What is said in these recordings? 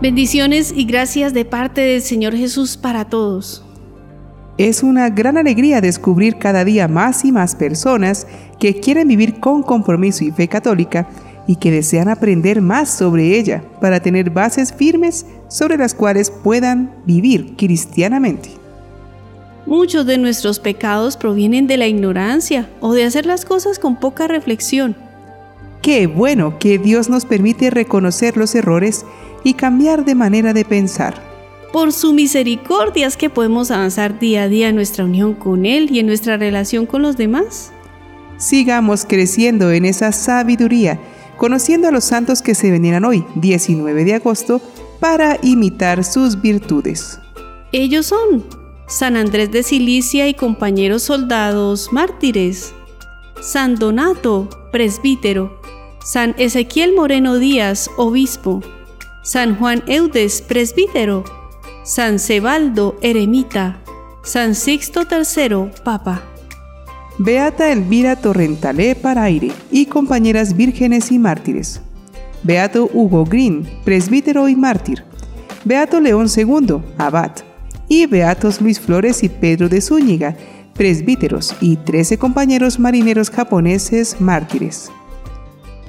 Bendiciones y gracias de parte del Señor Jesús para todos. Es una gran alegría descubrir cada día más y más personas que quieren vivir con compromiso y fe católica y que desean aprender más sobre ella para tener bases firmes sobre las cuales puedan vivir cristianamente. Muchos de nuestros pecados provienen de la ignorancia o de hacer las cosas con poca reflexión. Qué bueno que Dios nos permite reconocer los errores y cambiar de manera de pensar. Por su misericordia es que podemos avanzar día a día en nuestra unión con Él y en nuestra relación con los demás. Sigamos creciendo en esa sabiduría, conociendo a los santos que se venieran hoy, 19 de agosto, para imitar sus virtudes. Ellos son San Andrés de Cilicia y compañeros soldados mártires, San Donato, presbítero, San Ezequiel Moreno Díaz, obispo, San Juan Eudes, presbítero, San Cebaldo, eremita, San Sixto III, papa. Beata Elvira Torrentalé Paraire y compañeras vírgenes y mártires. Beato Hugo Green, presbítero y mártir. Beato León II, abad. Y Beatos Luis Flores y Pedro de Zúñiga, presbíteros y trece compañeros marineros japoneses mártires.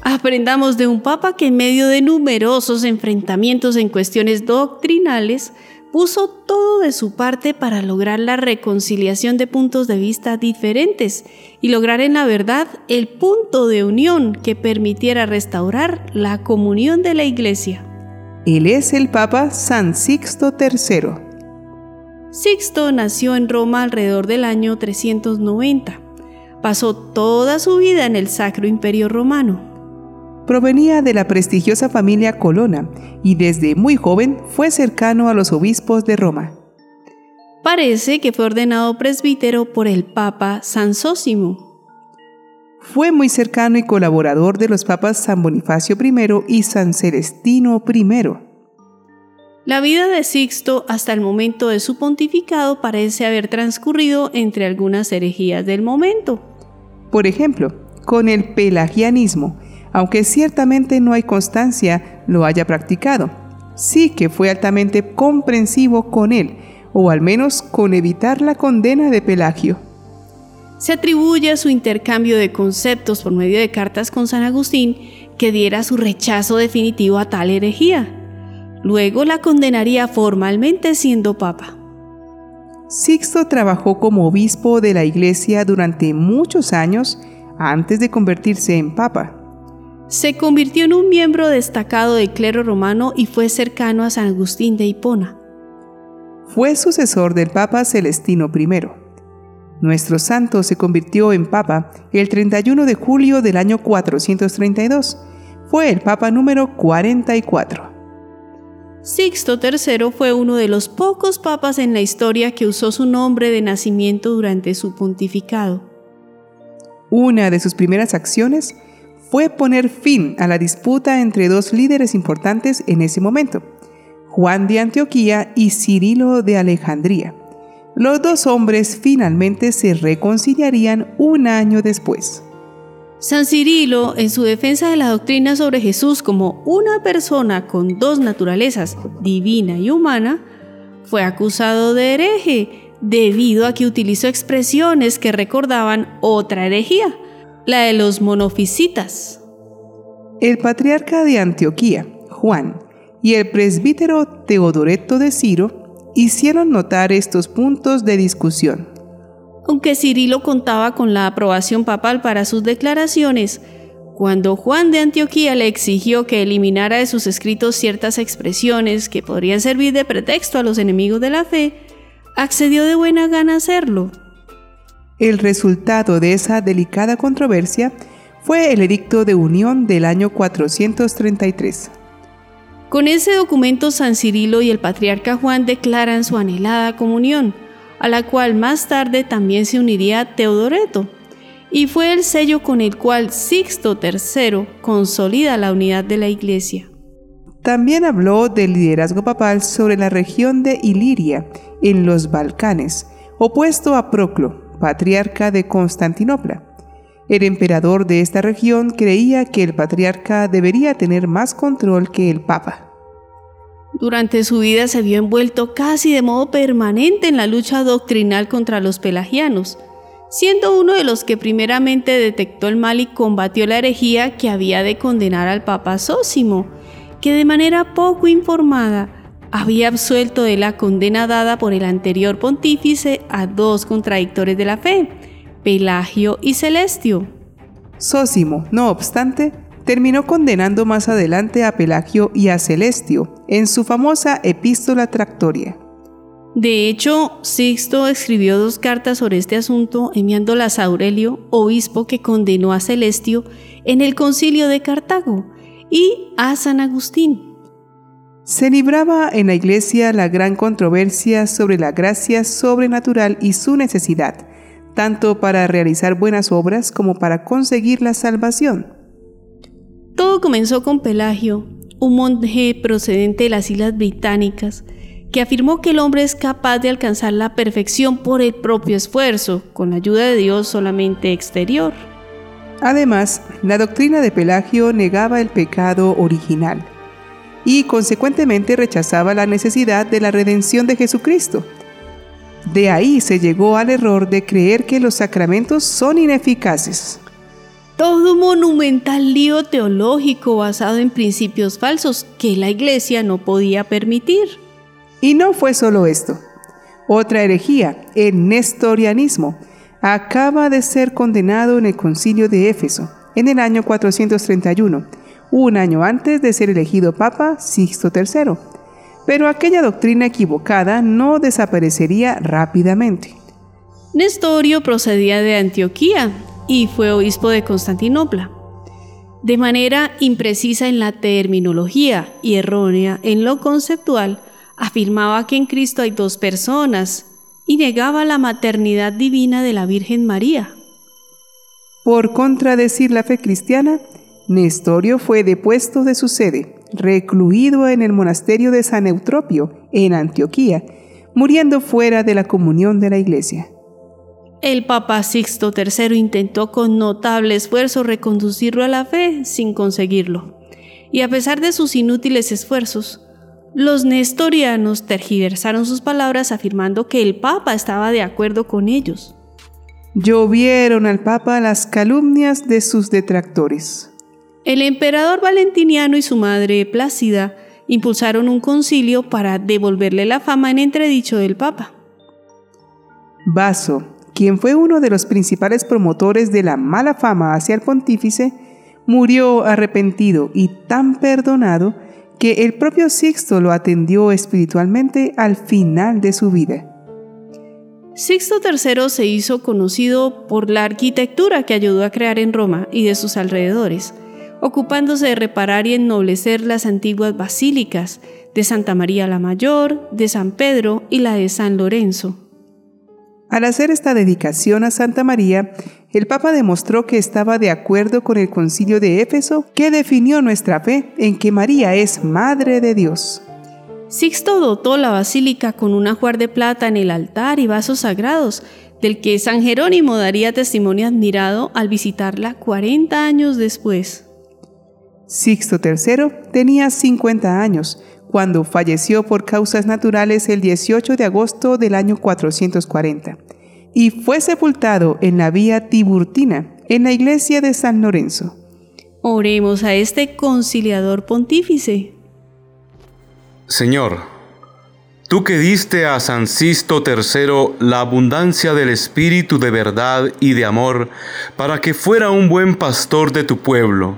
Aprendamos de un papa que en medio de numerosos enfrentamientos en cuestiones doctrinales, puso todo de su parte para lograr la reconciliación de puntos de vista diferentes y lograr en la verdad el punto de unión que permitiera restaurar la comunión de la Iglesia. Él es el Papa San Sixto III. Sixto nació en Roma alrededor del año 390. Pasó toda su vida en el Sacro Imperio Romano Provenía de la prestigiosa familia Colonna y desde muy joven fue cercano a los obispos de Roma. Parece que fue ordenado presbítero por el Papa San Sósimo. Fue muy cercano y colaborador de los papas San Bonifacio I y San Celestino I. La vida de Sixto hasta el momento de su pontificado parece haber transcurrido entre algunas herejías del momento. Por ejemplo, con el pelagianismo, aunque ciertamente no hay constancia lo haya practicado. Sí que fue altamente comprensivo con él, o al menos con evitar la condena de Pelagio. Se atribuye a su intercambio de conceptos por medio de cartas con San Agustín que diera su rechazo definitivo a tal herejía. Luego la condenaría formalmente siendo papa. Sixto trabajó como obispo de la iglesia durante muchos años antes de convertirse en papa se convirtió en un miembro destacado del clero romano y fue cercano a San Agustín de Hipona. Fue sucesor del Papa Celestino I. Nuestro santo se convirtió en Papa el 31 de julio del año 432. Fue el Papa número 44. Sixto III fue uno de los pocos papas en la historia que usó su nombre de nacimiento durante su pontificado. Una de sus primeras acciones fue poner fin a la disputa entre dos líderes importantes en ese momento, Juan de Antioquía y Cirilo de Alejandría. Los dos hombres finalmente se reconciliarían un año después. San Cirilo, en su defensa de la doctrina sobre Jesús como una persona con dos naturalezas, divina y humana, fue acusado de hereje debido a que utilizó expresiones que recordaban otra herejía, la de los monofisitas. El patriarca de Antioquía, Juan, y el presbítero Teodoreto de Ciro hicieron notar estos puntos de discusión. Aunque Cirilo contaba con la aprobación papal para sus declaraciones, cuando Juan de Antioquía le exigió que eliminara de sus escritos ciertas expresiones que podrían servir de pretexto a los enemigos de la fe, accedió de buena gana a hacerlo. El resultado de esa delicada controversia fue el Edicto de Unión del año 433. Con ese documento San Cirilo y el patriarca Juan declaran su anhelada comunión, a la cual más tarde también se uniría Teodoreto, y fue el sello con el cual Sixto III consolida la unidad de la Iglesia. También habló del liderazgo papal sobre la región de Iliria, en los Balcanes, opuesto a Proclo, patriarca de Constantinopla. El emperador de esta región creía que el patriarca debería tener más control que el papa. Durante su vida se vio envuelto casi de modo permanente en la lucha doctrinal contra los pelagianos, siendo uno de los que primeramente detectó el mal y combatió la herejía que había de condenar al Papa Sósimo, que de manera poco informada había absuelto de la condena dada por el anterior pontífice a dos contradictores de la fe, Pelagio y Celestio. Sósimo, no obstante, terminó condenando más adelante a Pelagio y a Celestio en su famosa Epístola Tractoria. De hecho, Sixto escribió dos cartas sobre este asunto enviándolas a Aurelio, obispo que condenó a Celestio en el concilio de Cartago, y a San Agustín. Se libraba en la iglesia la gran controversia sobre la gracia sobrenatural y su necesidad, tanto para realizar buenas obras como para conseguir la salvación. Todo comenzó con Pelagio, un monje procedente de las Islas Británicas, que afirmó que el hombre es capaz de alcanzar la perfección por el propio esfuerzo, con la ayuda de Dios solamente exterior. Además, la doctrina de Pelagio negaba el pecado original y consecuentemente rechazaba la necesidad de la redención de Jesucristo. De ahí se llegó al error de creer que los sacramentos son ineficaces. Todo un monumental lío teológico basado en principios falsos que la Iglesia no podía permitir. Y no fue solo esto. Otra herejía, el nestorianismo, acaba de ser condenado en el concilio de Éfeso en el año 431, un año antes de ser elegido Papa Sixto III. Pero aquella doctrina equivocada no desaparecería rápidamente. Nestorio procedía de Antioquía y fue obispo de Constantinopla. De manera imprecisa en la terminología y errónea en lo conceptual, afirmaba que en Cristo hay dos personas y negaba la maternidad divina de la Virgen María. Por contradecir la fe cristiana, Nestorio fue depuesto de su sede, recluido en el monasterio de San Eutropio, en Antioquía, muriendo fuera de la comunión de la iglesia. El Papa Sixto III intentó con notable esfuerzo reconducirlo a la fe sin conseguirlo. Y a pesar de sus inútiles esfuerzos, los nestorianos tergiversaron sus palabras afirmando que el Papa estaba de acuerdo con ellos. Llovieron al Papa las calumnias de sus detractores. El emperador Valentiniano y su madre Plácida impulsaron un concilio para devolverle la fama en entredicho del Papa. Vaso, quien fue uno de los principales promotores de la mala fama hacia el pontífice, murió arrepentido y tan perdonado que el propio Sixto lo atendió espiritualmente al final de su vida. Sixto III se hizo conocido por la arquitectura que ayudó a crear en Roma y de sus alrededores, ocupándose de reparar y ennoblecer las antiguas basílicas de Santa María la Mayor, de San Pedro y la de San Lorenzo. Al hacer esta dedicación a Santa María, el Papa demostró que estaba de acuerdo con el concilio de Éfeso que definió nuestra fe en que María es Madre de Dios. Sixto dotó la basílica con un ajuar de plata en el altar y vasos sagrados, del que San Jerónimo daría testimonio admirado al visitarla 40 años después. Sixto III tenía 50 años cuando falleció por causas naturales el 18 de agosto del año 440 y fue sepultado en la vía Tiburtina, en la iglesia de San Lorenzo. Oremos a este conciliador pontífice. Señor, tú que diste a San Sisto III la abundancia del espíritu de verdad y de amor para que fuera un buen pastor de tu pueblo,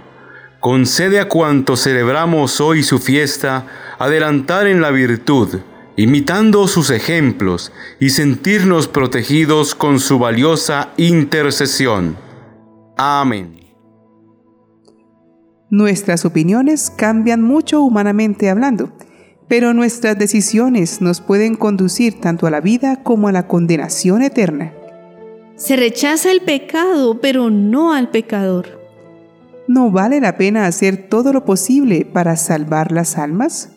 concede a cuanto celebramos hoy su fiesta adelantar en la virtud, imitando sus ejemplos y sentirnos protegidos con su valiosa intercesión. Amén. Nuestras opiniones cambian mucho humanamente hablando, pero nuestras decisiones nos pueden conducir tanto a la vida como a la condenación eterna. Se rechaza el pecado, pero no al pecador. ¿No vale la pena hacer todo lo posible para salvar las almas?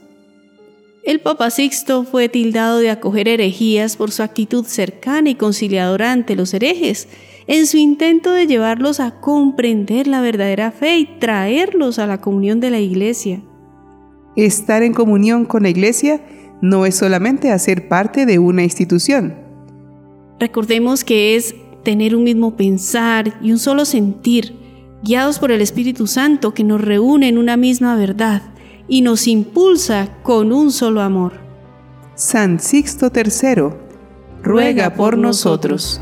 El Papa Sixto fue tildado de acoger herejías por su actitud cercana y conciliadora ante los herejes, en su intento de llevarlos a comprender la verdadera fe y traerlos a la comunión de la Iglesia. Estar en comunión con la Iglesia no es solamente hacer parte de una institución. Recordemos que es tener un mismo pensar y un solo sentir, guiados por el Espíritu Santo que nos reúne en una misma verdad y nos impulsa con un solo amor. San Sixto III, ruega por nosotros.